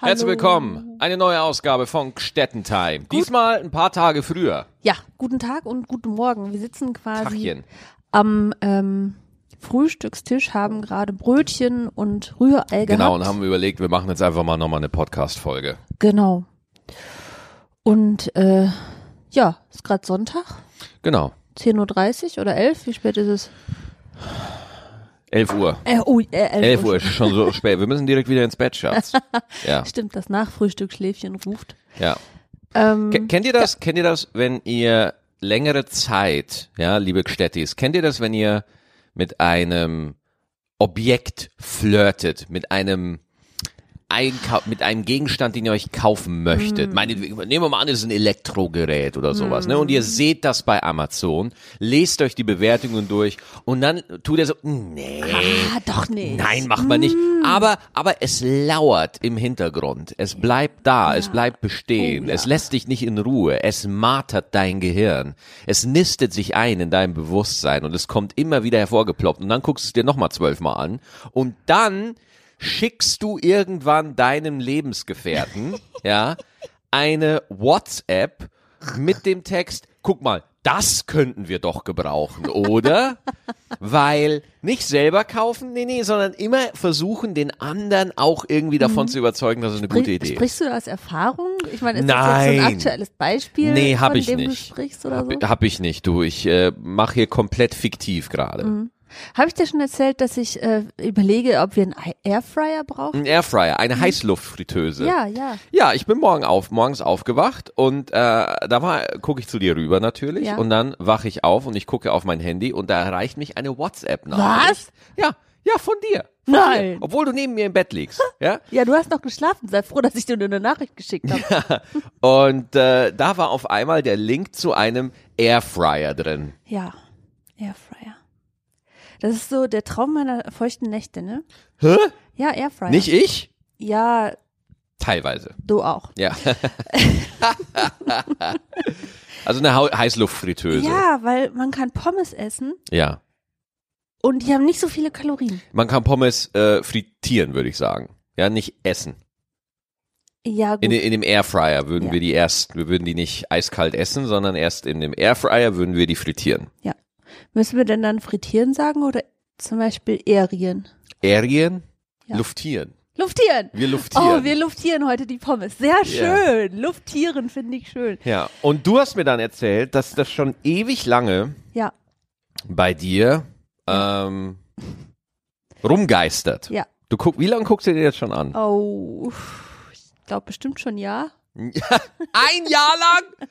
Herzlich willkommen. Eine neue Ausgabe von Gstettentime. Diesmal ein paar Tage früher. Ja, guten Tag und guten Morgen. Wir sitzen quasi Tachchen. am ähm, Frühstückstisch, haben gerade Brötchen und Rührei Genau, gehabt. und haben überlegt, wir machen jetzt einfach mal nochmal eine Podcast-Folge. Genau. Und äh, ja, ist gerade Sonntag, Genau. 10.30 Uhr oder 11, wie spät ist es? 11 Uhr. Äh, oh, äh, 11, 11 Uhr ist schon so spät. Wir müssen direkt wieder ins Bett, Schatz. Ja, Stimmt, das Nachfrühstückschläfchen ruft. ja. Ähm, Ke- Kennt ihr das? Kennt ihr das, wenn ihr längere Zeit, ja, liebe Gstettis, kennt ihr das, wenn ihr mit einem Objekt flirtet, mit einem Einkau mit einem Gegenstand, den ihr euch kaufen möchtet. Meinetwegen, nehmen wir mal an, es ist ein Elektrogerät oder sowas, ne? Und ihr seht das bei Amazon, lest euch die Bewertungen durch und dann tut er so, nee, ah, doch nicht. Nein, macht man nicht. Aber, aber es lauert im Hintergrund. Es bleibt da, es bleibt bestehen. Oh, ja. Es lässt dich nicht in Ruhe. Es martert dein Gehirn. Es nistet sich ein in deinem Bewusstsein und es kommt immer wieder hervorgeploppt. Und dann guckst du es dir nochmal zwölfmal an. Und dann schickst du irgendwann deinem Lebensgefährten, ja, eine WhatsApp mit dem Text, guck mal, das könnten wir doch gebrauchen, oder? Weil nicht selber kaufen, nee, nee, sondern immer versuchen, den anderen auch irgendwie davon zu überzeugen, dass es eine gute Idee ist. Sprichst du aus Erfahrung? Ich meine, ist das jetzt so Nein. ein aktuelles Beispiel, Nee, hab von ich dem nicht. du sprichst oder Hab, so? hab ich nicht, du. Ich äh, mache hier komplett fiktiv gerade. Habe ich dir schon erzählt, dass ich äh, überlege, ob wir einen Ei- Airfryer brauchen? Ein Airfryer, eine Heißluftfritteuse. Ja, ja. Ja, ich bin morgen auf, morgens aufgewacht und äh, da war gucke ich zu dir rüber natürlich Ja. und dann wache ich auf und ich gucke auf mein Handy und da erreicht mich eine WhatsApp nach. Was? Ja, ja, von dir. Von Nein. Dir, obwohl du neben mir im Bett liegst. Ja? Ja, du hast noch geschlafen. Sei froh, dass ich dir nur eine Nachricht geschickt habe. Und äh, da war auf einmal der Link zu einem Airfryer drin. ja, Airfryer. Das ist so der Traum meiner feuchten Nächte, ne? Hä? Ja, Airfryer. Nicht ich? Ja, Teilweise. du auch. Ja. also eine Heißluftfritteuse. Ja, weil man kann Pommes essen ja. und die haben nicht so viele Kalorien. Man kann Pommes äh, frittieren, würde ich sagen. Ja, nicht essen. Ja, gut. In, in dem Airfryer würden Ja. wir die erst, wir würden die nicht eiskalt essen, sondern erst in dem Airfryer würden wir die frittieren. Müssen wir denn dann frittieren sagen oder zum Beispiel aerieren? Aerien, Ja. luftieren. Luftieren. Wir luftieren. Oh, wir luftieren heute die Pommes. Sehr schön. Luftieren finde ich schön. ja, und du hast mir dann erzählt, dass das schon ewig lange Ja, bei dir ähm, rumgeistert. ja. Du guck, wie lange guckst du dir jetzt schon an? Oh, ich glaube bestimmt schon ja. Ein Jahr lang?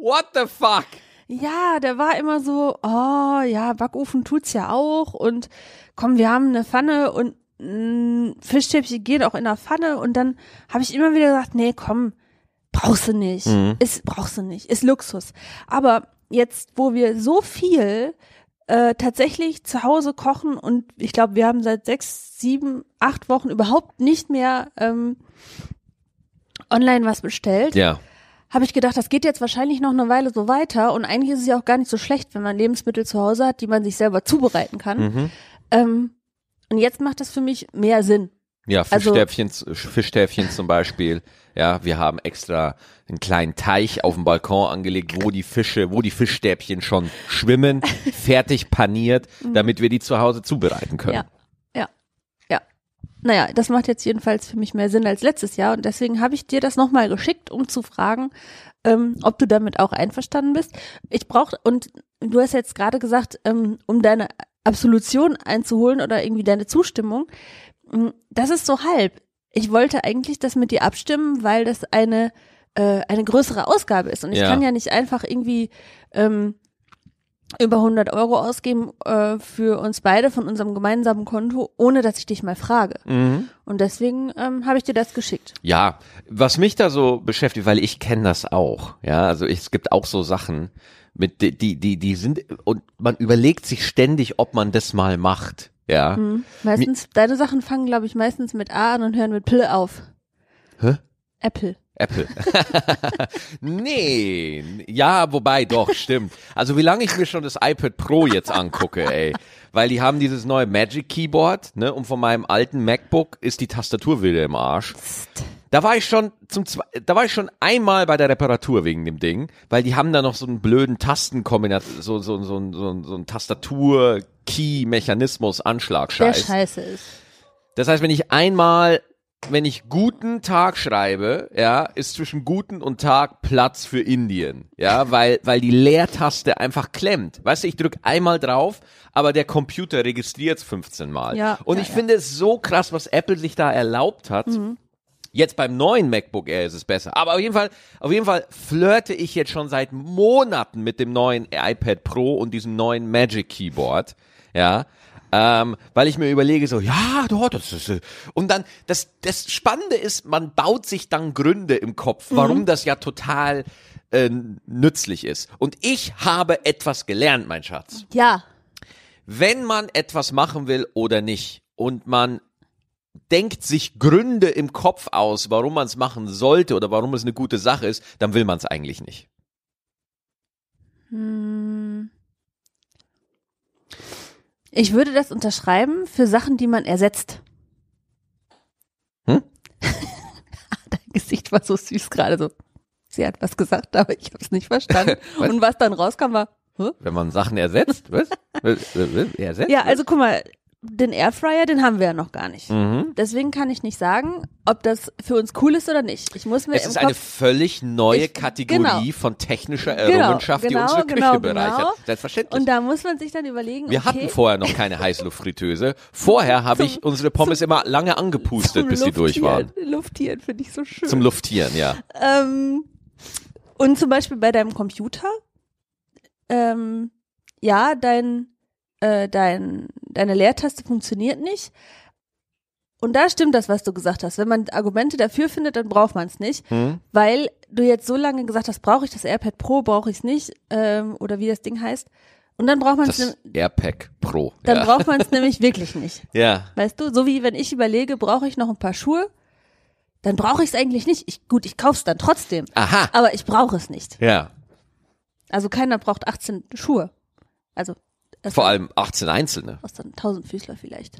What the fuck? Ja, der war immer so, oh ja, Backofen tut's ja auch und komm, wir haben eine Pfanne und mh, Fischstäbchen gehen auch in der Pfanne und dann habe ich immer wieder gesagt, nee, komm, brauchst du nicht, Mhm. ist brauchst du nicht, ist Luxus. Aber jetzt, wo wir so viel äh, tatsächlich zu Hause kochen und ich glaube, wir haben seit sechs, sieben, acht Wochen überhaupt nicht mehr ähm, online was bestellt Ja. Habe ich gedacht, das geht jetzt wahrscheinlich noch eine Weile so weiter und eigentlich ist es ja auch gar nicht so schlecht, wenn man Lebensmittel zu Hause hat, die man sich selber zubereiten kann. Mhm. Ähm, und jetzt macht das für mich mehr Sinn. Ja, Also- Fischstäbchen, Fischstäbchen zum Beispiel. Ja, wir haben extra einen kleinen Teich auf dem Balkon angelegt, wo die Fische, wo die Fischstäbchen schon schwimmen, fertig paniert, damit wir die zu Hause zubereiten können. Ja. Naja, das macht jetzt jedenfalls für mich mehr Sinn als letztes Jahr und deswegen habe ich dir das nochmal geschickt, um zu fragen, ähm, ob du damit auch einverstanden bist. Ich brauche, und du hast jetzt gerade gesagt, ähm, um deine Absolution einzuholen oder irgendwie deine Zustimmung, mh, das ist so halb. Ich wollte eigentlich das mit dir abstimmen, weil das eine, äh, eine größere Ausgabe ist und ich Ja. kann ja nicht einfach irgendwie ähm, über 100 Euro ausgeben äh, für uns beide von unserem gemeinsamen Konto, ohne dass ich dich mal frage. Mhm. Und deswegen ähm, habe ich dir das geschickt. Ja, was mich da so beschäftigt, weil ich kenne das auch. Ja, also ich, es gibt auch so Sachen, mit die, die, die, die sind und man überlegt sich ständig, ob man das mal macht. Ja. Hm. Meistens, deine Sachen fangen, glaube ich, meistens mit A an und hören mit Pille auf. Hä? Apple. Apple. nee, ja, wobei doch, stimmt. Also wie lange ich mir schon das iPad Pro jetzt angucke, ey. Weil die haben dieses neue Magic Keyboard, ne, und von meinem alten MacBook ist die Tastatur wieder im Arsch. Da war ich schon zum zwei, da war ich schon einmal bei der Reparatur wegen dem Ding, weil die haben da noch so einen blöden Tastenkombination, so so so so, so ein Tastatur Key Mechanismus Der Anschlagscheiß. scheiße ist. Das heißt, wenn ich einmal, wenn ich guten Tag schreibe, ja, ist zwischen guten und Tag Platz für Indien, ja, weil, weil die Leertaste einfach klemmt. Weißt du, ich drück einmal drauf, aber der Computer registriert 15 Mal. Ja, und ja, ich ja. finde es so krass, was Apple sich da erlaubt hat. Jetzt beim neuen MacBook Air ist es besser. Aber auf jeden Fall, auf jeden Fall flirte ich jetzt schon seit Monaten mit dem neuen iPad Pro und diesem neuen Magic Keyboard. Ja. Ähm, weil ich mir überlege, so, ja, doch, das ist, äh, und dann, das, das Spannende ist, man baut sich dann Gründe im Kopf, warum das ja total äh, nützlich ist. Und ich habe etwas gelernt, mein Schatz Ja. wenn man etwas machen will oder nicht und man denkt sich Gründe im Kopf aus, warum man es machen sollte oder warum es eine gute Sache ist, dann will man es eigentlich nicht. Hm. Ich würde das unterschreiben für Sachen, die man ersetzt. Hm? Dein Gesicht war so süß gerade so. Sie hat was gesagt, aber ich habe es nicht verstanden. Was? Und was dann rauskam war, Hä? Wenn man Sachen ersetzt? Was? Ersetzt? ja, also guck mal, den Airfryer, den haben wir ja noch gar nicht. Mhm. Deswegen kann ich nicht sagen, ob das für uns cool ist oder nicht. Ich muss mir Es ist eine Kopf völlig neue Ich- Kategorie genau. von technischer Genau, Errungenschaft, die genau, unsere Küche genau, bereichert. genau. Selbstverständlich. und da muss man sich dann überlegen, wir okay, hatten vorher noch keine Heißluftfritteuse. Vorher habe ich unsere Pommes immer lange angepustet, zum bis sie durch waren. Luftieren finde ich so schön. Zum Luftieren, ja. Ähm, und zum Beispiel bei deinem Computer, ähm, ja, dein, äh, dein, deine Leertaste funktioniert nicht. Und da stimmt das, was du gesagt hast. Wenn man Argumente dafür findet, dann braucht man es nicht, Hm? weil du jetzt so lange gesagt hast, brauche ich das AirPad Pro, brauche ich es nicht, ähm, oder wie das Ding heißt. Und dann braucht man es, Das AirPack Pro. dann ja. braucht man es nämlich wirklich nicht. ja. Weißt du, so wie wenn ich überlege, brauche ich noch ein paar Schuhe, dann brauche ich es eigentlich nicht. Ich, gut, ich kauf's dann trotzdem, Aha. aber ich brauche es nicht. Ja. Also keiner braucht 18 Schuhe. Also Vor allem 18 einzelne. aus dann 1000 Füßler vielleicht.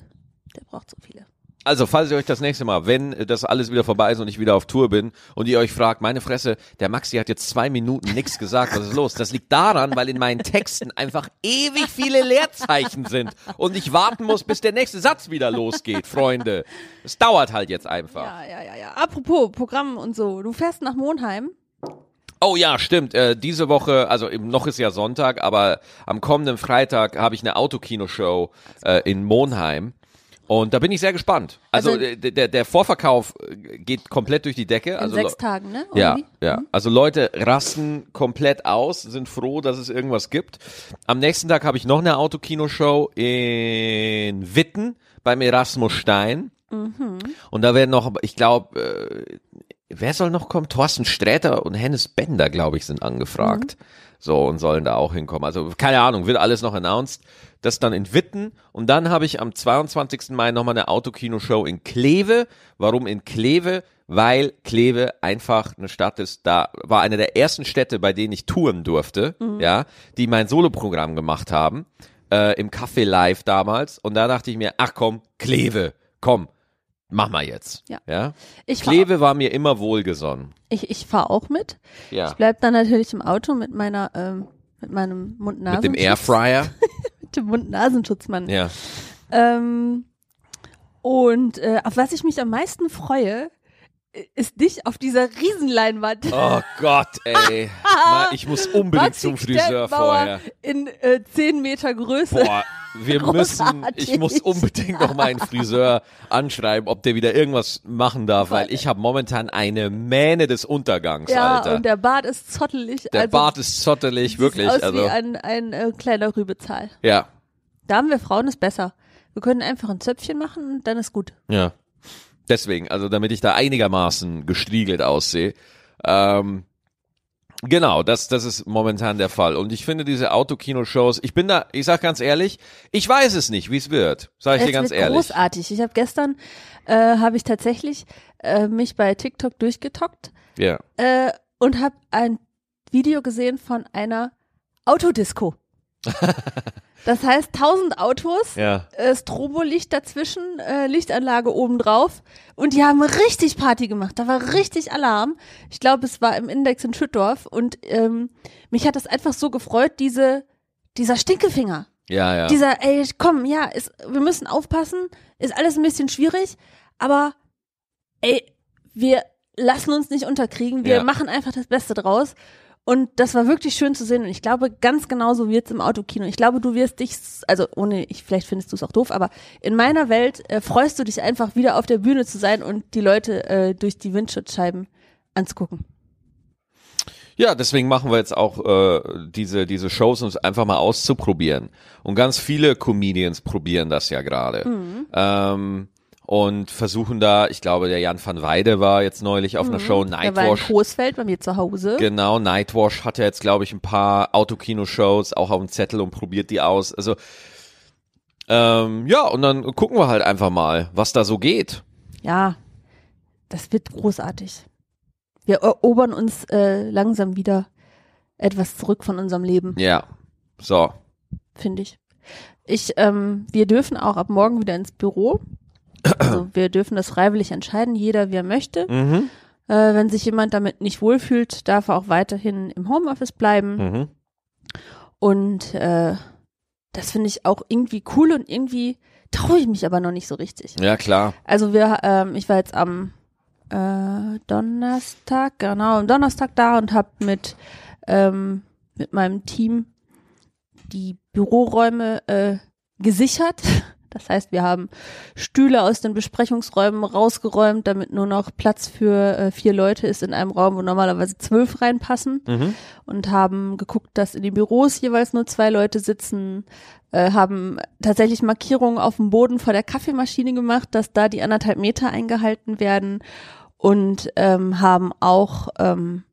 Der braucht so viele. Also, falls ihr euch das nächste Mal, wenn das alles wieder vorbei ist und ich wieder auf Tour bin und ihr euch fragt, meine Fresse, der Maxi hat jetzt zwei Minuten nichts gesagt, was ist los? Das liegt daran, weil in meinen Texten einfach ewig viele Leerzeichen sind und ich warten muss, bis der nächste Satz wieder losgeht, Freunde. Es dauert halt jetzt einfach. Ja, ja, ja, ja. Apropos Programm und so. Du fährst nach Monheim. Oh ja, stimmt. Äh, diese Woche, also noch ist ja Sonntag, aber am kommenden Freitag habe ich eine Autokinoshow äh, in Monheim. Und da bin ich sehr gespannt. Also, Also- äh, der, der Vorverkauf äh, geht komplett durch die Decke. In also sechs Le- Tagen, ne? ja, Irgendwie? ja. Also Leute rasten komplett aus, sind froh, dass es irgendwas gibt. Am nächsten Tag habe ich noch eine Autokinoshow in Witten beim Erasmus Stein. Mhm. Und da werden noch, ich glaube, äh, wer soll noch kommen? Thorsten Sträter und Hennes Bender, glaube ich, sind angefragt. Mhm. So, und sollen da auch hinkommen. Also, keine Ahnung, wird alles noch announced. Das dann in Witten. Und dann habe ich am 22. Mai nochmal eine Autokinoshow in Kleve. Warum in Kleve? Weil Kleve einfach eine Stadt ist, da war eine der ersten Städte, bei denen ich touren durfte, ja, die mein Soloprogramm gemacht haben, äh, im Café Live damals. Und da dachte ich mir, ach komm, Kleve, komm, mach mal jetzt. Ja. ja? Ich fahr, Kleve war mir immer wohlgesonnen. ich, ich fahr auch mit. Ja. Ich bleib dann natürlich im Auto mit meiner, ähm, mit meinem mund Mit dem Airfryer. Mit dem Mund-Nasenschutzmann. ja. Ähm, und äh, auf was ich mich am meisten freue, ist dich auf dieser Riesenleinwand. Oh Gott, ey. Ich muss unbedingt Maxi zum Friseur vorher. In äh, 10 Meter Größe. Boah, wir müssen, ich muss unbedingt noch meinen Friseur anschreiben, ob der wieder irgendwas machen darf, weil ich habe momentan eine Mähne des Untergangs, ja, Alter. und der Bart ist zottelig. Der also, Bart ist zottelig, wirklich. aus Also, wie ein, ein äh, kleiner Rübezahl. ja, Da haben wir Frauen es besser. Wir können einfach ein Zöpfchen machen und dann ist gut. ja. Deswegen, also damit ich da einigermaßen gestriegelt aussehe. Ähm, Genau, das, das ist momentan der Fall. Und ich finde diese Autokino-Shows, ich bin da, ich sag ganz ehrlich, ich weiß es nicht, wie es wird. Sag ich es dir ganz wird ehrlich. großartig. Ich habe gestern, äh, habe ich tatsächlich äh, mich bei TikTok durchgetockt Ja. äh, und habe ein Video gesehen von einer Autodisco. Das heißt, 1000 Autos, Ja. äh, Strobolicht dazwischen, äh, Lichtanlage obendrauf und die haben richtig Party gemacht. Da war richtig Alarm. Ich glaube, es war im Index in Schüttorf und ähm, mich hat das einfach so gefreut, diese, dieser Stinkefinger. Ja, ja. Dieser, ey, komm, ja, ist, wir müssen aufpassen, ist alles ein bisschen schwierig, aber ey, wir lassen uns nicht unterkriegen, wir Ja. machen einfach das Beste draus. Und das war wirklich schön zu sehen und ich glaube, ganz genauso wird's im Autokino. Ich glaube, du wirst dich, also ohne, ich, vielleicht findest du es auch doof, aber in meiner Welt äh, freust du dich einfach wieder auf der Bühne zu sein und die Leute äh, durch die Windschutzscheiben anzugucken. Ja, deswegen machen wir jetzt auch äh, diese, diese Shows, um es einfach mal auszuprobieren. Und ganz viele Comedians probieren das ja gerade. Ähm, und versuchen da, ich glaube, der Jan van Weide war jetzt neulich auf einer Show, Der war in Nightwash. Coesfeld bei mir zu Hause. Genau, Nightwash hat ja jetzt, glaube ich, ein paar Autokino-Shows auch auf dem Zettel und probiert die aus. Also, ähm, ja, und dann gucken wir halt einfach mal, was da so geht. Ja, das wird großartig. Wir erobern uns äh, langsam wieder etwas zurück von unserem Leben, Ja, so. finde ich. Ich, ähm, wir dürfen auch ab morgen wieder ins Büro. Also wir dürfen das freiwillig entscheiden, jeder wie er möchte. Mhm. Äh, wenn sich jemand damit nicht wohlfühlt, darf er auch weiterhin im Homeoffice bleiben. Mhm. Und äh, das finde ich auch irgendwie cool und irgendwie traue ich mich aber noch nicht so richtig. Ja, klar. Also wir, ähm, ich war jetzt am äh, Donnerstag, genau, am Donnerstag da und habe mit ähm, mit meinem Team die Büroräume äh, gesichert. Das heißt, wir haben Stühle aus den Besprechungsräumen rausgeräumt, damit nur noch Platz für äh, vier Leute ist in einem Raum, wo normalerweise zwölf reinpassen Mhm. und haben geguckt, dass in den Büros jeweils nur zwei Leute sitzen, äh, haben tatsächlich Markierungen auf dem Boden vor der Kaffeemaschine gemacht, dass da die anderthalb Meter eingehalten werden und ähm, haben auch ähm,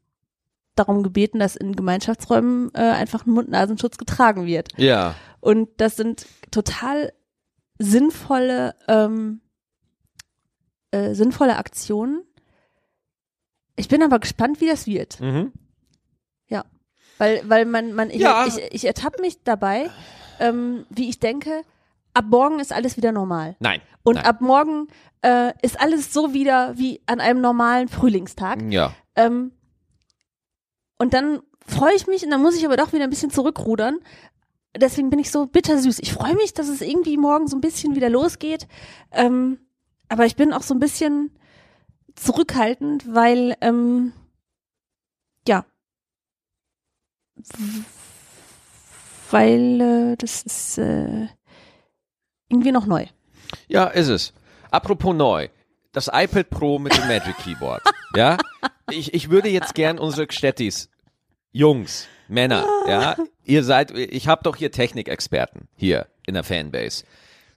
darum gebeten, dass in Gemeinschaftsräumen äh, einfach ein Mund-Nasenschutz getragen wird. Ja. Und das sind total sinnvolle, ähm, äh, sinnvolle Aktionen. Ich bin aber gespannt, wie das wird. Mhm. Weil, weil man, man, ich, Ja. ich, ich ertappe mich dabei, ähm, wie ich denke, ab morgen ist alles wieder normal. Nein. Und Nein. ab morgen äh, ist alles so wieder wie an einem normalen Frühlingstag. Ja. Ähm, und dann freue ich mich und dann muss ich aber doch wieder ein bisschen zurückrudern. Deswegen bin ich so bittersüß. Ich freue mich, dass es irgendwie morgen so ein bisschen wieder losgeht. Ähm, aber ich bin auch so ein bisschen zurückhaltend, weil, ähm, ja, weil äh, das ist äh, irgendwie noch neu. Ja, ist es. Apropos neu. Das iPad Pro mit dem Magic Keyboard. ja? Ich, ich würde jetzt gern unsere Gstettis, Jungs, Männer, ja? Ihr seid, ich habe doch hier Technikexperten hier in der Fanbase.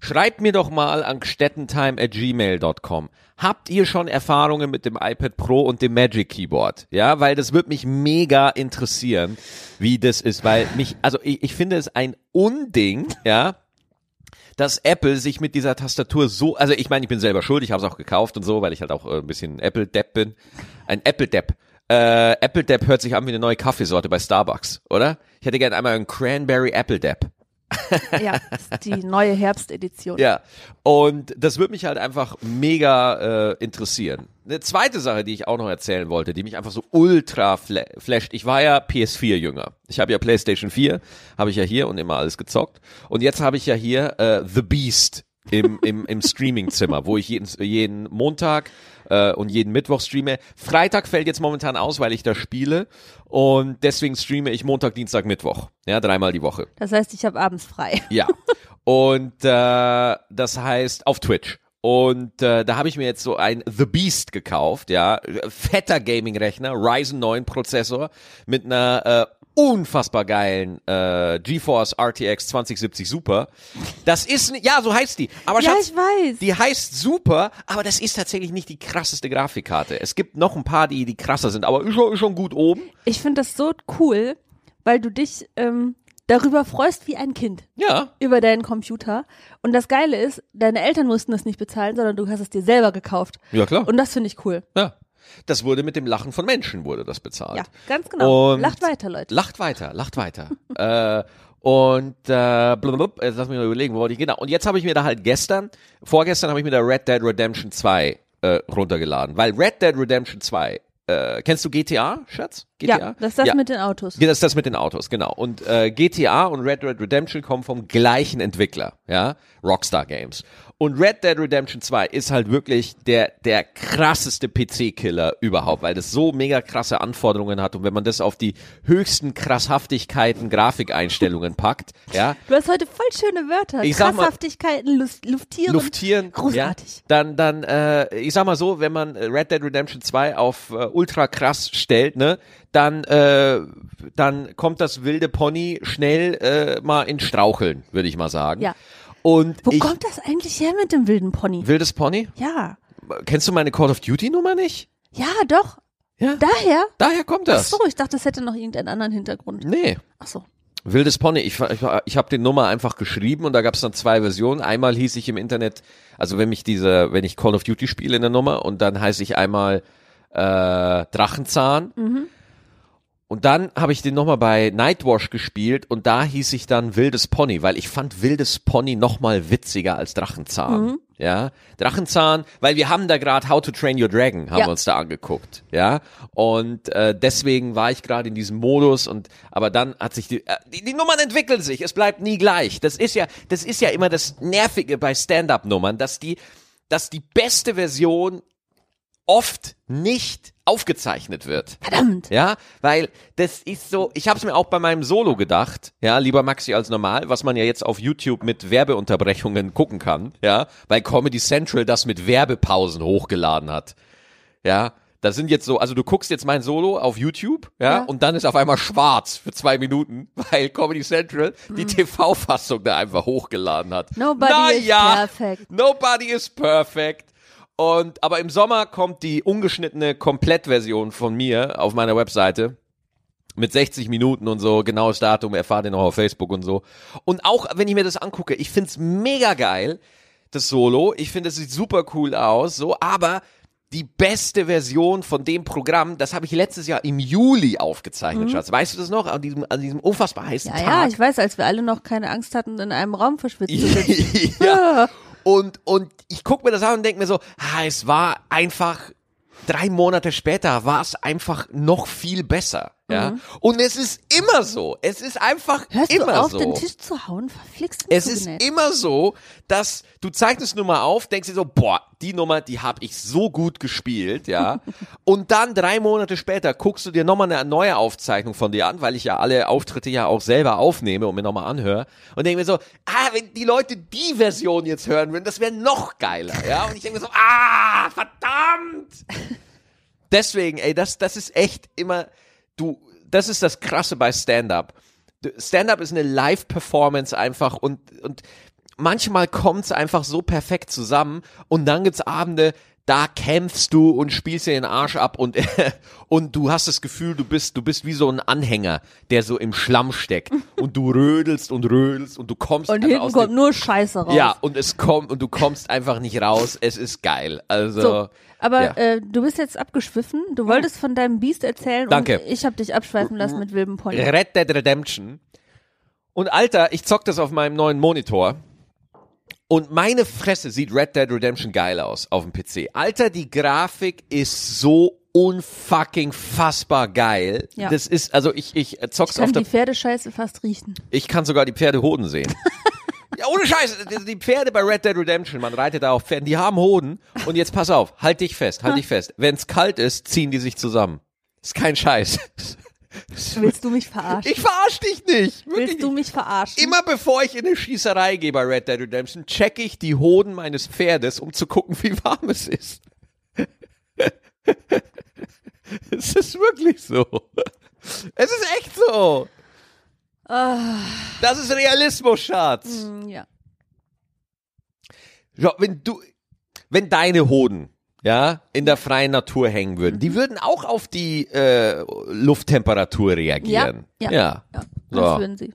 Schreibt mir doch mal an gmail.com. Habt ihr schon Erfahrungen mit dem iPad Pro und dem Magic Keyboard? Ja, weil das würde mich mega interessieren, wie das ist, weil mich, also ich, ich finde es ein Unding, ja, dass Apple sich mit dieser Tastatur so, also ich meine, ich bin selber schuld, ich habe es auch gekauft und so, weil ich halt auch äh, ein bisschen Apple-Depp bin. Ein Apple-Depp. Äh, Apple-Depp hört sich an wie eine neue Kaffeesorte bei Starbucks, oder? Ich hätte gerne einmal einen Cranberry Apple-Depp. Ja, das ist die neue Herbstedition. Ja, und das würde mich halt einfach mega äh, interessieren. Eine zweite Sache, die ich auch noch erzählen wollte, die mich einfach so ultra fla flasht. Ich war ja PS4-Jünger. Ich habe ja PlayStation 4, habe ich ja hier und immer alles gezockt. Und jetzt habe ich ja hier äh, The Beast im, im, im Streaming-Zimmer, wo ich jeden, jeden Montag äh, und jeden Mittwoch streame. Freitag fällt jetzt momentan aus, weil ich da spiele. Und deswegen streame ich Montag, Dienstag, Mittwoch. Ja, dreimal die Woche. Das heißt, ich habe abends frei. Ja. Und äh, das heißt auf Twitch. Und äh, da habe ich mir jetzt so ein The Beast gekauft, ja, fetter Gaming-Rechner, Ryzen 9 Prozessor mit einer äh, unfassbar geilen äh, GeForce RTX 2070 Super. Das ist, ja, so heißt die. Aber Ja, Schatz, ich weiß. die heißt Super, aber das ist tatsächlich nicht die krasseste Grafikkarte. Es gibt noch ein paar, die, die krasser sind, aber ist schon, ist schon gut oben. Ich finde das so cool, weil du dich ähm, darüber freust wie ein Kind Ja, über deinen Computer. Und das Geile ist, deine Eltern mussten das nicht bezahlen, sondern du hast es dir selber gekauft. ja klar. Und das finde ich cool. ja. Das wurde mit dem Lachen von Menschen wurde das bezahlt. Ja, ganz genau. Und Lacht weiter, Leute. Lacht weiter, lacht weiter. äh, und äh, blablabla, jetzt lass mich mal überlegen, wo wollte ich genau. Und jetzt habe ich mir da halt gestern, vorgestern habe ich mir da Red Dead Redemption 2 äh, runtergeladen, weil Red Dead Redemption 2, äh, kennst du GTA, Schatz? GTA? Ja, das ist das ja. mit den Autos. Ja, das ist das mit den Autos, genau. Und äh, GTA und Red Dead Redemption kommen vom gleichen Entwickler, ja, Rockstar Games. Und Red Dead Redemption 2 ist halt wirklich der der krasseste PC-Killer überhaupt, weil das so mega krasse Anforderungen hat und wenn man das auf die höchsten Krasshaftigkeiten Grafikeinstellungen packt, ja, Du hast heute voll schöne Wörter. Ich mal- Krasshaftigkeiten, Luf- Luftieren. luftieren, Großartig. Ja, dann, dann, äh, ich sag mal so, wenn man Red Dead Redemption 2 auf äh, ultra krass stellt, ne, dann, äh, dann kommt das wilde Pony schnell äh, mal in Straucheln, würde ich mal sagen. Ja. Und Wo ich, kommt das eigentlich her mit dem wilden Pony? wildes Pony? Ja. Kennst du meine Call of Duty Nummer nicht? Ja, doch. Ja. Daher? Daher kommt Ach das. so, ich dachte, es hätte noch irgendeinen anderen Hintergrund. Nee. Ach so. Wildes Pony, ich, ich, ich habe den Nummer einfach geschrieben und da gab es dann zwei Versionen. Einmal hieß ich im Internet, also wenn mich diese, wenn ich Call of Duty spiele in der Nummer und dann heiße ich einmal äh, Drachenzahn. Und dann habe ich den nochmal bei Nightwash gespielt und da hieß ich dann Wildes Pony, weil ich fand Wildes Pony nochmal witziger als Drachenzahn. Ja, Drachenzahn, weil wir haben da gerade How to Train Your Dragon, haben Ja. wir uns da angeguckt, ja. Und äh, deswegen war ich gerade in diesem Modus und aber dann hat sich die, äh, die die Nummern entwickeln sich, es bleibt nie gleich. Das ist ja, das ist ja immer das nervige bei Stand-up-Nummern, dass die, dass die beste Version oft nicht aufgezeichnet wird. Verdammt. Ja, weil das ist so, ich habe es mir auch bei meinem Solo gedacht, ja, lieber Maxi als normal, was man ja jetzt auf YouTube mit Werbeunterbrechungen gucken kann, ja, weil Comedy Central das mit Werbepausen hochgeladen hat. Ja, das sind jetzt so, also du guckst jetzt mein Solo auf YouTube, ja, Ja. und dann ist auf einmal schwarz für zwei Minuten, weil Comedy Central die TV-Fassung da einfach hochgeladen hat. Nobody Na is perfect. Nobody is perfect. Und aber im Sommer kommt die ungeschnittene Komplettversion von mir auf meiner Webseite mit 60 Minuten und so, genaues Datum erfahrt ihr noch auf Facebook und so. Und auch wenn ich mir das angucke, ich find's mega geil, das Solo. Ich finde, es sieht super cool aus, so, aber die beste Version von dem Programm, das habe ich letztes Jahr im Juli aufgezeichnet, Schatz. Weißt du das noch? An diesem, an diesem unfassbar heißen Mhm. Ja, Tag. ja, ich weiß, als wir alle noch keine Angst hatten, in einem Raum verschwitzt zu sitzen. ja. Und, und ich gucke mir das an und denke mir so, ah, es war einfach, drei Monate später war es einfach noch viel besser. Ja. Und es ist immer so. Es ist einfach Mhm. Hörst immer du auf, so. den Tisch zu hauen? Verflixt Es ist immer so, dass du zeichnest Nummer auf, denkst dir so, boah, die Nummer, die habe ich so gut gespielt, ja. und dann drei Monate später guckst du dir nochmal eine neue Aufzeichnung von dir an, weil ich ja alle Auftritte ja auch selber aufnehme und mir nochmal anhöre. Und denke mir so, ah, wenn die Leute die Version jetzt hören würden, das wäre noch geiler, ja. Und ich denke mir so, ah, verdammt! Deswegen, ey, das, das ist echt immer, du, das ist das Krasse bei Stand-Up. Du- Stand-Up ist eine Live-Performance einfach und, und manchmal kommt's einfach so perfekt zusammen und dann gibt's Abende, da kämpfst du und spielst dir den Arsch ab und, und du hast das Gefühl, du bist, du bist wie so ein Anhänger, der so im Schlamm steckt und du rödelst und rödelst und du kommst Und hinten kommt nur Scheiße raus. ja, und es kommt und du kommst einfach nicht raus. Es ist geil. Also, So, aber ja. äh, du bist jetzt abgeschwiffen. Du wolltest von deinem Biest erzählen Danke. und ich habe dich abschweifen lassen mit wildem Pony. Red Dead Redemption. Und Alter, ich zock das auf meinem neuen Monitor. Und meine Fresse sieht Red Dead Redemption geil aus auf dem PC. Alter, die Grafik ist so unfucking fassbar geil. Ja. Das ist, also ich, ich zock's Ich kann auf der die Pferdescheiße fast riechen. Ich kann sogar die Pferde Hoden sehen. ja, ohne Scheiß. Die- Die Pferde bei Red Dead Redemption, man reitet da auf Pferden, die haben Hoden. Und jetzt pass auf, halt dich fest, halt dich fest. Wenn's kalt ist, ziehen die sich zusammen. Ist kein Scheiß. Willst du mich verarschen? Ich verarsch dich nicht. Wirklich Willst du mich verarschen? Immer bevor ich in eine Schießerei gehe bei Red Dead Redemption, checke ich die Hoden meines Pferdes, um zu gucken, wie warm es ist. es ist wirklich so. Es ist echt so. Das ist Realismus, Schatz. Hm, Ja. Ja, wenn du, wenn deine Hoden, ja, in der freien Natur hängen würden, Mhm. die würden auch auf die äh, Lufttemperatur reagieren. Ja, ja. Ja, So. das würden sie.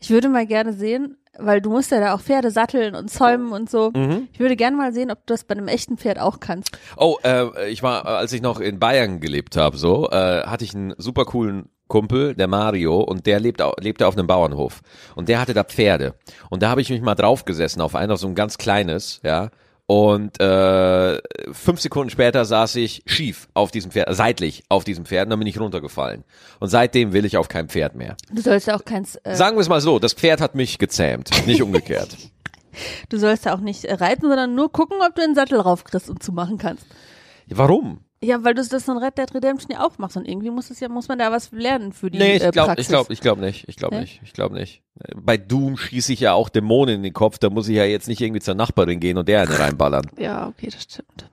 Ich würde mal gerne sehen, weil du musst ja da auch Pferde satteln und zäumen und so. Mhm. Ich würde gerne mal sehen, ob du das bei einem echten Pferd auch kannst. Oh, äh, ich war, als ich noch in Bayern gelebt habe, so, äh, hatte ich einen super coolen Kumpel, der Mario, und der lebt, lebte auf einem Bauernhof. Und der hatte da Pferde. Und da habe ich mich mal draufgesessen auf einer, so ein ganz kleines, ja. Und äh, fünf Sekunden später saß ich schief auf diesem Pferd, seitlich auf diesem Pferd, und dann bin ich runtergefallen. Und seitdem will ich auf kein Pferd mehr. Du sollst ja auch keins, äh, Sagen wir es mal so, das Pferd hat mich gezähmt, nicht umgekehrt. du sollst ja auch nicht äh, reiten, sondern nur gucken, ob du den Sattel raufkriegst und zumachen kannst. Warum? Ja, weil du das in Red Dead Redemption ja auch machst und irgendwie muss es ja, muss man da was lernen für die Nee, ich äh, glaube, Praxis. ich glaube, ich glaube nicht. Ich glaube Nee? nicht. Ich glaube nicht. Bei Doom schieße ich ja auch Dämonen in den Kopf. Da muss ich ja jetzt nicht irgendwie zur Nachbarin gehen und der eine reinballern. Ja, okay, das stimmt.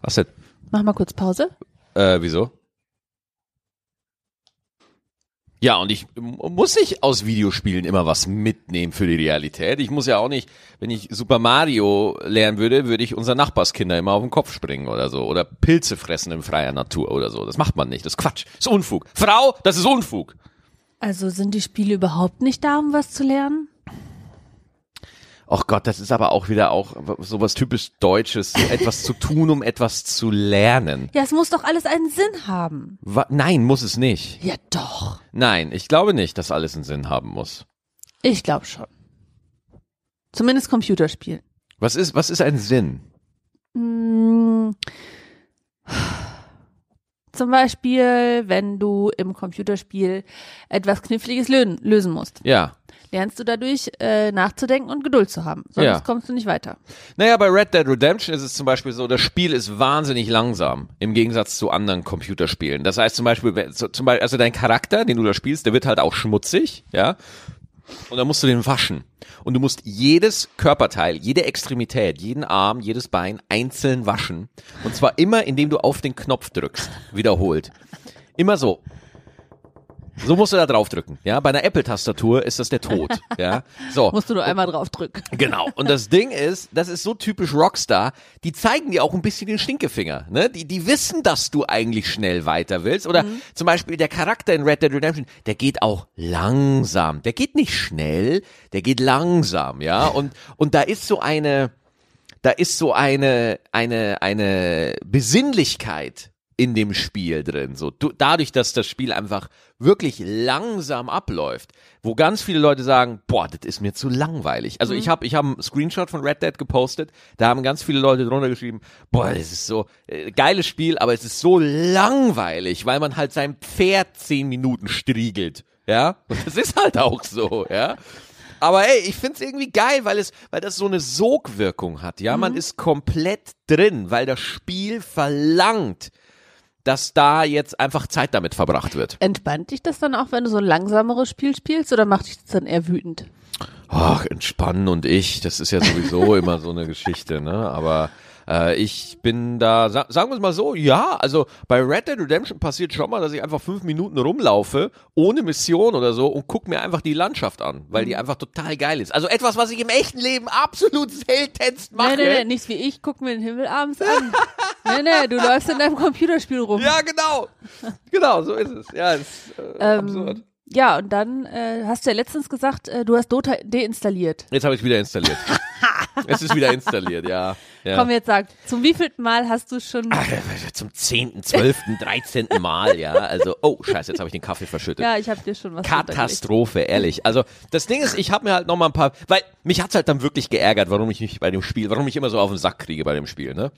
Was denn? Mach mal kurz Pause. Äh, wieso? Ja, und ich muss nicht aus Videospielen immer was mitnehmen für die Realität. Ich muss ja auch nicht, wenn ich Super Mario lernen würde, würde ich unseren Nachbarskinder immer auf den Kopf springen oder so. Oder Pilze fressen in freier Natur oder so. Das macht man nicht. Das ist Quatsch. Das ist Unfug. Frau, das ist Unfug. Also sind die Spiele überhaupt nicht da, um was zu lernen? Ach Gott, das ist aber auch wieder auch sowas typisch Deutsches, etwas zu tun, um etwas zu lernen. Ja, es muss doch alles einen Sinn haben. Wa Nein, muss es nicht. Ja, doch. Nein, ich glaube nicht, dass alles einen Sinn haben muss. Ich glaube schon. Zumindest Computerspielen. Was ist, was ist ein Sinn? Mm. Zum Beispiel, wenn du im Computerspiel etwas Kniffliges lö lösen musst, Ja. Lernst du dadurch äh, nachzudenken und Geduld zu haben. Sonst Ja. kommst du nicht weiter. Naja, bei Red Dead Redemption ist es zum Beispiel so, das Spiel ist wahnsinnig langsam im Gegensatz zu anderen Computerspielen. Das heißt zum Beispiel, zum Beispiel, also dein Charakter, den du da spielst, der wird halt auch schmutzig, ja. Und dann musst du den waschen. Und du musst jedes Körperteil, jede Extremität, jeden Arm, jedes Bein einzeln waschen. Und zwar immer, indem du auf den Knopf drückst. Wiederholt. Immer so. So musst du da drauf drücken, ja. Bei einer Apple-Tastatur ist das der Tod, ja. So. Musst du nur einmal drauf drücken. Genau. Und das Ding ist, das ist so typisch Rockstar, die zeigen dir auch ein bisschen den Stinkefinger. Ne? Die, die wissen, dass du eigentlich schnell weiter willst. Oder zum Beispiel der Charakter in Red Dead Redemption, der geht auch langsam. Der geht nicht schnell, der geht langsam, ja. Und, und da ist so eine, da ist so eine, eine, eine Besinnlichkeit in dem Spiel drin. So du, dadurch, dass das Spiel einfach wirklich langsam abläuft, wo ganz viele Leute sagen, boah, das ist mir zu langweilig. Also ich habe ich hab einen Screenshot von Red Dead gepostet, da haben ganz viele Leute drunter geschrieben, boah, das ist so äh, geiles Spiel, aber es ist so langweilig, weil man halt sein Pferd zehn Minuten striegelt. Ja, und das ist halt auch so, ja. Aber ey, ich find's irgendwie geil, weil es, weil das so eine Sogwirkung hat. Ja, man ist komplett drin, weil das Spiel verlangt, dass da jetzt einfach Zeit damit verbracht wird. Entspannt dich das dann auch, wenn du so ein langsameres Spiel spielst oder macht dich das dann eher wütend? Ach, entspannen und ich, das ist ja sowieso immer so eine Geschichte, ne? Aber äh, ich bin da, sa sagen wir es mal so, ja, also bei Red Dead Redemption passiert schon mal, dass ich einfach fünf Minuten rumlaufe, ohne Mission oder so und guck mir einfach die Landschaft an, weil die einfach total geil ist. Also etwas, was ich im echten Leben absolut seltenst mache. Nee, nee, nee, nichts wie ich, guck mir den Himmel abends an. nee, nee, du läufst in deinem Computerspiel rum. Ja, genau. Genau, so ist es. Ja, ist äh, Ähm, absurd. Ja, und dann äh, hast du ja letztens gesagt, äh, du hast Dota deinstalliert. Jetzt habe ich wieder installiert. es ist wieder installiert, ja. ja. Komm, jetzt sag, zum wievielten Mal hast du schon. Ach, Zum 10., 12., 13. Mal, ja. Also, oh, scheiße, jetzt habe ich den Kaffee verschüttet. Ja, ich habe dir schon was. Katastrophe, ehrlich. Also das Ding ist, ich habe mir halt noch mal ein paar, weil mich hat's halt dann wirklich geärgert, warum ich mich bei dem Spiel, warum ich immer so auf den Sack kriege bei dem Spiel, ne?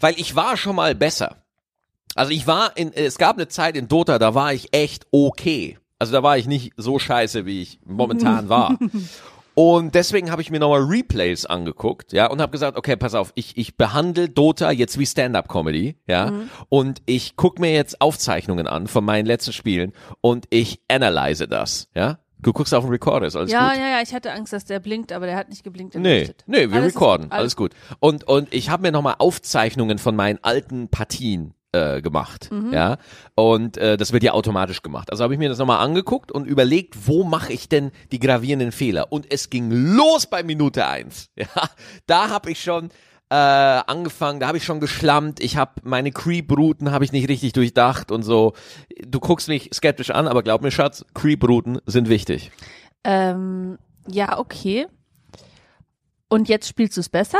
Weil ich war schon mal besser. Also ich war in, es gab eine Zeit in Dota, da war ich echt okay. Also da war ich nicht so scheiße, wie ich momentan war. Und deswegen habe ich mir nochmal Replays angeguckt, ja, und habe gesagt, okay, pass auf, ich, ich behandle Dota jetzt wie Stand-up-Comedy, ja, und ich guck mir jetzt Aufzeichnungen an von meinen letzten Spielen und ich analyse das, ja. Du guckst auf den Recorder, ist alles Ja, gut? ja, ja, ich hatte Angst, dass der blinkt, aber der hat nicht geblinkt. Nee, leuchtet. nee, wir Alles recorden, gut, alles gut. Und, und ich habe mir nochmal Aufzeichnungen von meinen alten Partien äh, gemacht, ja, und äh, das wird ja automatisch gemacht. Also habe ich mir das nochmal angeguckt und überlegt, wo mache ich denn die gravierenden Fehler? Und es ging los bei Minute eins. Ja, da habe ich schon äh, angefangen, da habe ich schon geschlammt, ich habe meine Creep-Routen habe ich nicht richtig durchdacht und so. Du guckst mich skeptisch an, aber glaub mir, Schatz, Creep-Routen sind wichtig. Ähm, ja, okay. Und jetzt spielst du es besser?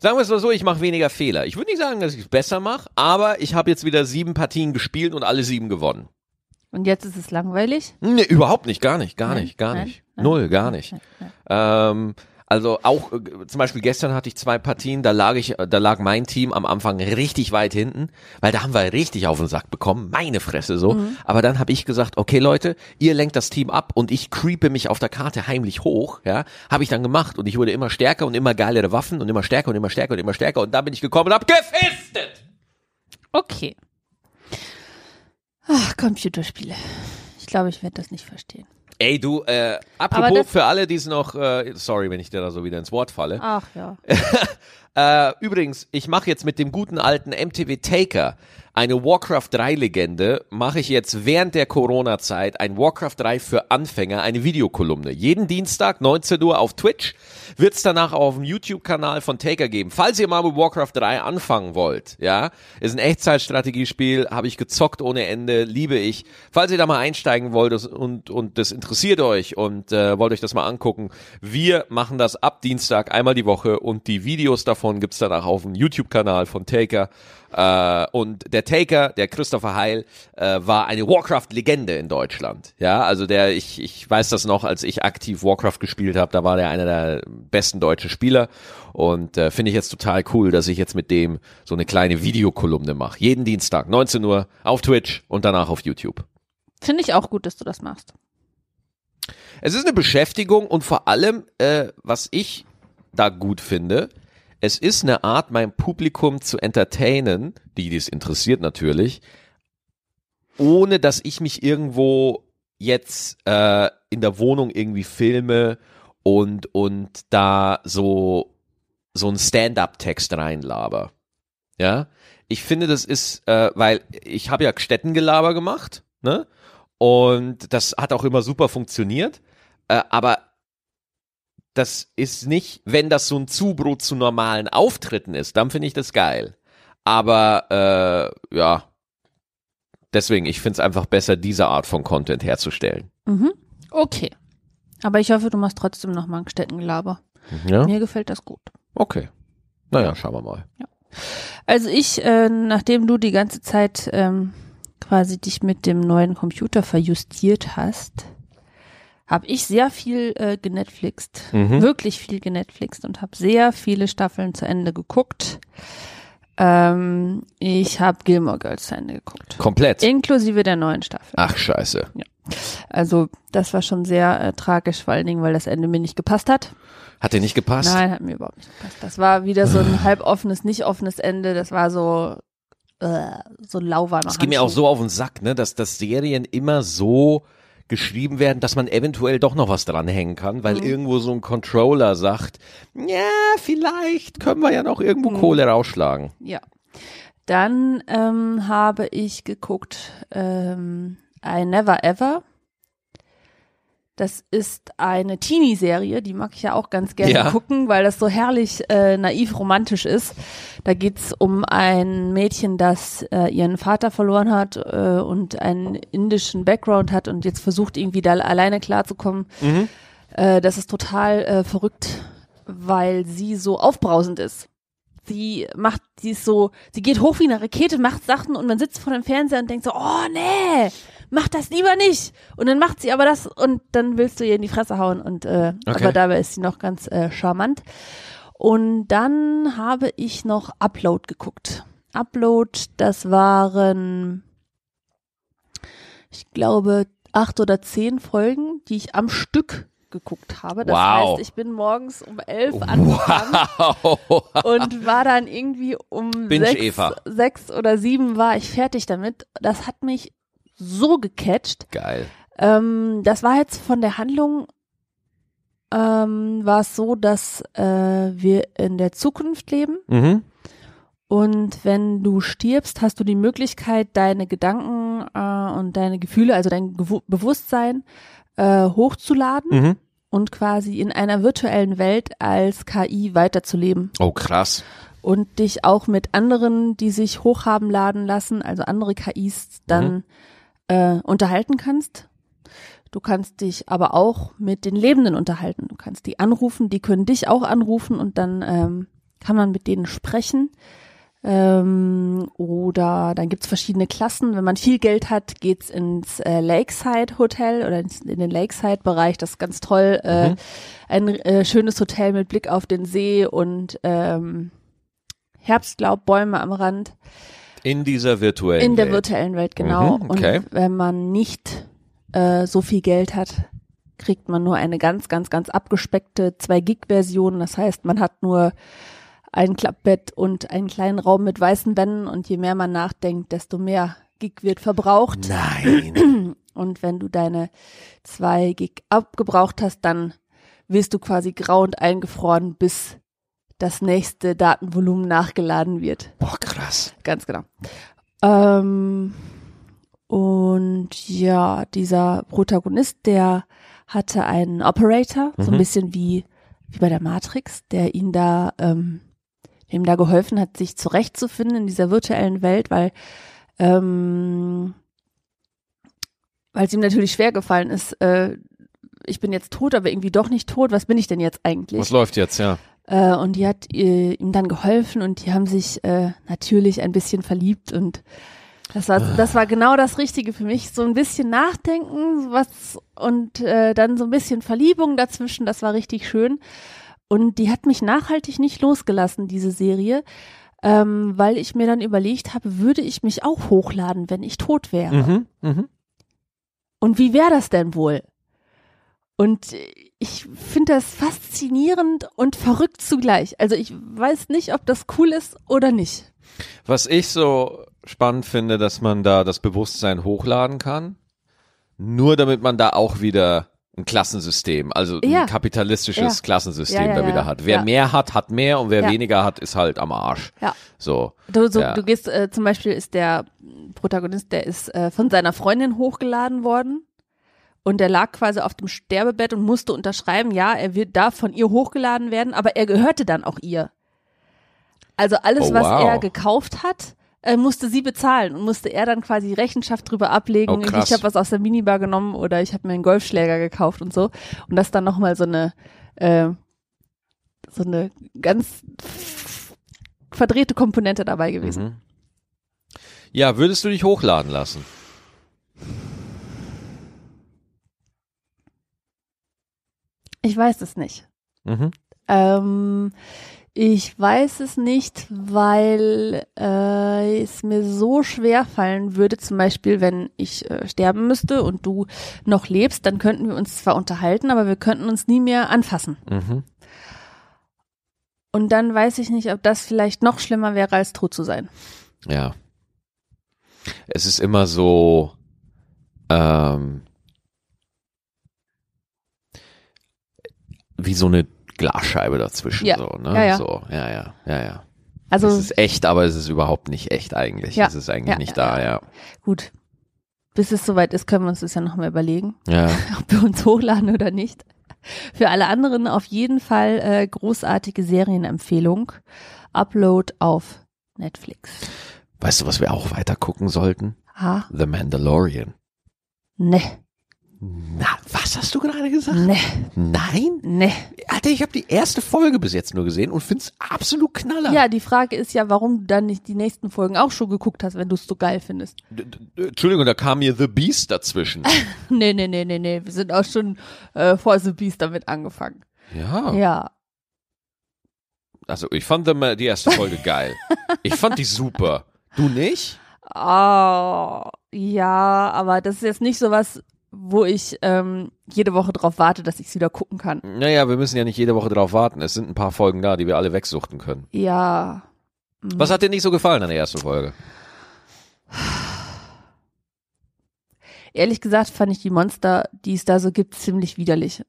Sagen wir es mal so, ich mache weniger Fehler. Ich würde nicht sagen, dass ich es besser mache, aber ich habe jetzt wieder sieben Partien gespielt und alle sieben gewonnen. Und jetzt ist es langweilig? Nee, überhaupt nicht, gar nicht, gar Nein, nicht, gar nein, nicht. nein, Null, gar nicht. Ähm, also auch äh, zum Beispiel gestern hatte ich zwei Partien, da lag ich, da lag mein Team am Anfang richtig weit hinten, weil da haben wir richtig auf den Sack bekommen, meine Fresse so. Mhm. Aber dann habe ich gesagt, okay Leute, ihr lenkt das Team ab und ich creepe mich auf der Karte heimlich hoch, ja, habe ich dann gemacht und ich wurde immer stärker und immer geilere Waffen und immer stärker und immer stärker und immer stärker und da bin ich gekommen und hab gefistet. Okay. Ach, Computerspiele. Ich glaube, ich werde das nicht verstehen. Ey du, äh, apropos für alle, die es noch, äh, sorry, wenn ich dir da so wieder ins Wort falle. Ach ja. Äh, übrigens, ich mache jetzt mit dem guten alten MTV Taker eine Warcraft 3 Legende, mache ich jetzt während der Corona-Zeit ein Warcraft 3 für Anfänger, eine Videokolumne. Jeden Dienstag, 19 Uhr auf Twitch, wird's danach auch auf dem YouTube-Kanal von Taker geben. Falls ihr mal mit Warcraft 3 anfangen wollt, ja, ist ein Echtzeitstrategiespiel, habe ich gezockt ohne Ende, liebe ich. Falls ihr da mal einsteigen wollt und, und das interessiert euch und äh, wollt euch das mal angucken, wir machen das ab Dienstag einmal die Woche und die Videos davon gibt's danach auf dem YouTube-Kanal von Taker. Äh, und der Taker, der Christopher Heil, äh, war eine Warcraft-Legende in Deutschland. Ja, also der, ich, ich weiß das noch, als ich aktiv Warcraft gespielt habe, da war der einer der besten deutschen Spieler. Und äh, finde ich jetzt total cool, dass ich jetzt mit dem so eine kleine Videokolumne mache. Jeden Dienstag, 19 Uhr, auf Twitch und danach auf YouTube. Finde ich auch gut, dass du das machst. Es ist eine Beschäftigung und vor allem, äh, was ich da gut finde, es ist eine Art, mein Publikum zu entertainen, die dies interessiert natürlich, ohne dass ich mich irgendwo jetzt äh, in der Wohnung irgendwie filme und, und da so, so einen Stand-up-Text reinlaber. Ja, ich finde, das ist, äh, weil ich habe ja Städtengelaber gemacht, ne? Und das hat auch immer super funktioniert. Äh, aber das ist nicht, wenn das so ein Zubrot zu normalen Auftritten ist, dann finde ich das geil. Aber äh, ja, deswegen, ich finde es einfach besser, diese Art von Content herzustellen. Mhm. Okay. Aber ich hoffe, du machst trotzdem noch mal ein Städtengelaber. Ja, Mir gefällt das gut. okay. Naja, schauen wir mal. Also ich, äh, nachdem du die ganze Zeit ähm, quasi dich mit dem neuen Computer verjustiert hast, habe ich sehr viel äh, genetflixt, Mhm. wirklich viel genetflixt und habe sehr viele Staffeln zu Ende geguckt. Ähm, ich habe Gilmore Girls zu Ende geguckt, Komplett. inklusive der neuen Staffel. Ach, scheiße. Also das war schon sehr äh, tragisch, vor allen Dingen, weil das Ende mir nicht gepasst hat. Hat dir nicht gepasst? Nein, hat mir überhaupt nicht gepasst. Das war wieder so ein halb offenes, nicht offenes Ende. Das war so äh, so lauwarmer Das geht mir auch so auf den Sack, ne, dass, dass Serien immer so geschrieben werden, dass man eventuell doch noch was dranhängen kann, weil irgendwo so ein Controller sagt, ja, vielleicht können wir ja noch irgendwo Kohle rausschlagen. Ja. Dann ähm, habe ich geguckt ähm, I Never Ever. Das ist eine Teenie-Serie, die mag ich ja auch ganz gerne Ja. gucken, weil das so herrlich äh, naiv romantisch ist. Da geht's um ein Mädchen, das äh, ihren Vater verloren hat äh, und einen indischen Background hat und jetzt versucht irgendwie da alleine klarzukommen. Äh, das ist total äh, verrückt, weil sie so aufbrausend ist sie macht, sie ist so, sie geht hoch wie eine Rakete, macht Sachen und man sitzt vor dem Fernseher und denkt so, oh nee, mach das lieber nicht. Und dann macht sie aber das und dann willst du ihr in die Fresse hauen und äh, Okay. aber dabei ist sie noch ganz äh, charmant. Und dann habe ich noch Upload geguckt. Upload, das waren, ich glaube, acht oder zehn Folgen, die ich am Stück geguckt habe. Das Wow. heißt, ich bin morgens um elf angefangen Wow. und war dann irgendwie um sechs, sechs oder sieben war ich fertig damit. Das hat mich so gecatcht. Geil. Ähm, das war jetzt von der Handlung ähm, war es so, dass äh, wir in der Zukunft leben Mhm. Und wenn du stirbst, hast du die Möglichkeit, deine Gedanken äh, und deine Gefühle, also dein Gewu Bewusstsein, äh, hochzuladen Mhm. und quasi in einer virtuellen Welt als KI weiterzuleben Oh, krass. und dich auch mit anderen, die sich hochhaben laden lassen, also andere KIs, dann äh, unterhalten kannst. Du kannst dich aber auch mit den Lebenden unterhalten. Du kannst die anrufen, die können dich auch anrufen und dann ähm, kann man mit denen sprechen. Ähm, oder dann gibt's verschiedene Klassen. Wenn man viel Geld hat, geht's ins äh, Lakeside Hotel oder ins, in den Lakeside Bereich. Das ist ganz toll. Äh, Mhm. Ein äh, schönes Hotel mit Blick auf den See und ähm, Herbstlaub, am Rand. In dieser virtuellen In der Welt. virtuellen Welt, genau. Mhm, okay. Und wenn man nicht äh, so viel Geld hat, kriegt man nur eine ganz, ganz, ganz abgespeckte 2-Gig-Version. Das heißt, man hat nur ein Klappbett und einen kleinen Raum mit weißen Wänden und je mehr man nachdenkt, desto mehr Gig wird verbraucht. Nein. Und wenn du deine 2 Gig abgebraucht hast, dann wirst du quasi grau und eingefroren, bis das nächste Datenvolumen nachgeladen wird. Boah, krass. Ganz genau. Ähm, und ja, dieser Protagonist, der hatte einen Operator, so ein Mhm. bisschen wie, wie bei der Matrix, der ihn da, ähm, ihm da geholfen hat, sich zurechtzufinden in dieser virtuellen Welt, weil, ähm, weil es ihm natürlich schwer gefallen ist, äh, ich bin jetzt tot, aber irgendwie doch nicht tot. Was bin ich denn jetzt eigentlich? Was läuft jetzt, ja? Äh, und die hat äh, ihm dann geholfen und die haben sich äh, natürlich ein bisschen verliebt und das war, das war genau das Richtige für mich. So ein bisschen nachdenken, was und äh, dann so ein bisschen Verliebung dazwischen, das war richtig schön. Und die hat mich nachhaltig nicht losgelassen, diese Serie, ähm, weil ich mir dann überlegt habe, würde ich mich auch hochladen, wenn ich tot wäre? Mhm. Mhm. Und wie wäre das denn wohl? Und ich finde das faszinierend und verrückt zugleich. Also ich weiß nicht, ob das cool ist oder nicht. Was ich so spannend finde, dass man da das Bewusstsein hochladen kann, nur damit man da auch wieder ein Klassensystem, also ein Ja. kapitalistisches Ja. Klassensystem Ja, da wieder hat. Wer mehr hat, hat mehr und wer weniger hat, ist halt am Arsch. Ja. So. Du, so, du gehst, äh, zum Beispiel ist der Protagonist, der ist äh, von seiner Freundin hochgeladen worden. Und der lag quasi auf dem Sterbebett und musste unterschreiben, ja, er wird da von ihr hochgeladen werden, aber er gehörte dann auch ihr. Also alles, Oh, was wow. er gekauft hat, äh, musste sie bezahlen und musste er dann quasi Rechenschaft drüber ablegen. Oh, ich habe was aus der Minibar genommen oder ich habe mir einen Golfschläger gekauft und so. Und das dann nochmal so eine, äh, so eine ganz verdrehte Komponente dabei gewesen. Mhm. Ja, würdest du dich hochladen lassen? Ich weiß es nicht. Mhm. Ähm, ich weiß es nicht, weil äh, es mir so schwer fallen würde, zum Beispiel, wenn ich äh, sterben müsste und du noch lebst, dann könnten wir uns zwar unterhalten, aber wir könnten uns nie mehr anfassen. Mhm. Und dann weiß ich nicht, ob das vielleicht noch schlimmer wäre, als tot zu sein. Ja. Es ist immer so, ähm, wie so eine Glasscheibe dazwischen. Ja. So, ne? Ja, ja. So, ja, ja, ja, ja. Also es ist echt, aber es ist überhaupt nicht echt eigentlich. Ja. Es ist eigentlich Ja, nicht da, ja. gut. Bis es soweit ist, können wir uns das ja noch mal überlegen. Ja. ob wir uns hochladen oder nicht. Für alle anderen auf jeden Fall äh, großartige Serienempfehlung. Upload auf Netflix. Weißt du, was wir auch weiter gucken sollten? Ha? The Mandalorian. Ne, Na, was hast du gerade gesagt? ne, Nein? ne. Alter, ich habe die erste Folge bis jetzt nur gesehen und find's absolut knaller. Ja, die Frage ist ja, warum du dann nicht die nächsten Folgen auch schon geguckt hast, wenn du es so geil findest. D- Entschuldigung, da kam mir The Beast dazwischen. Nee, nee, nee, nee, nee. Wir sind auch schon äh, vor The Beast damit angefangen. Ja. Ja. Also ich fand die erste Folge geil. Ich fand die super. Du nicht? Oh, ja, aber das ist jetzt nicht so was, wo ich ähm, jede Woche drauf warte, dass ich es wieder gucken kann. Naja, wir müssen ja nicht jede Woche drauf warten. Es sind ein paar Folgen da, die wir alle wegsuchten können. Ja. Was hat dir nicht so gefallen an der ersten Folge? Ehrlich gesagt fand ich die Monster, die es da so gibt, ziemlich widerlich.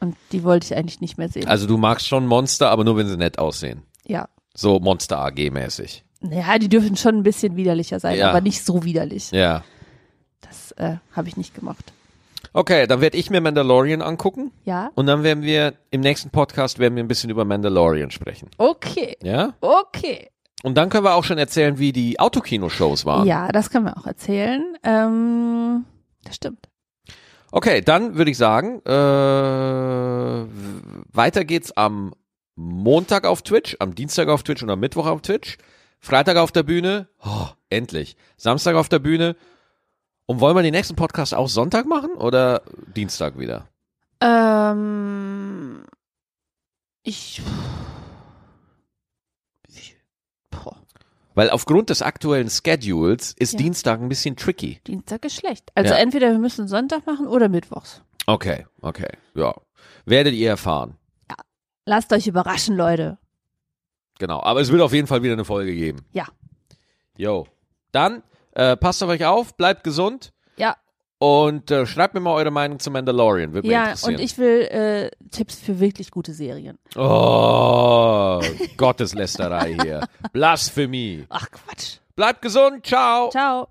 Und die wollte ich eigentlich nicht mehr sehen. Also du magst schon Monster, aber nur wenn sie nett aussehen. ja, So Monster AG mäßig. Naja, die dürfen schon ein bisschen widerlicher sein, Ja. aber nicht so widerlich. Ja. Das äh, habe ich nicht gemocht. Okay, dann werde ich mir Mandalorian angucken Ja? und dann werden wir im nächsten Podcast werden wir ein bisschen über Mandalorian sprechen. Okay. Ja? Okay. Und dann können wir auch schon erzählen, wie die Autokino-Shows waren. Ja, das können wir auch erzählen. Ähm, das stimmt. Okay, dann würde ich sagen, äh, weiter geht's am Montag auf Twitch, am Dienstag auf Twitch und am Mittwoch auf Twitch. Freitag auf der Bühne, oh, endlich. Samstag auf der Bühne. Und wollen wir den nächsten Podcast auch Sonntag machen oder Dienstag wieder? Ähm, ich. Weil aufgrund des aktuellen Schedules ist Ja. Dienstag ein bisschen tricky. Dienstag ist schlecht. Also Ja. entweder wir müssen Sonntag machen oder Mittwochs. Okay, okay, ja. Werdet ihr erfahren. Lasst euch überraschen, Leute. Genau, aber es wird auf jeden Fall wieder eine Folge geben. Ja. Jo. Dann äh, passt auf euch auf, bleibt gesund Ja, und äh, schreibt mir mal eure Meinung zu Mandalorian. Würde ja, und ich will äh, Tipps für wirklich gute Serien. Oh, Gotteslästerei hier. Blasphemie. Ach Quatsch. Bleibt gesund, ciao. Ciao.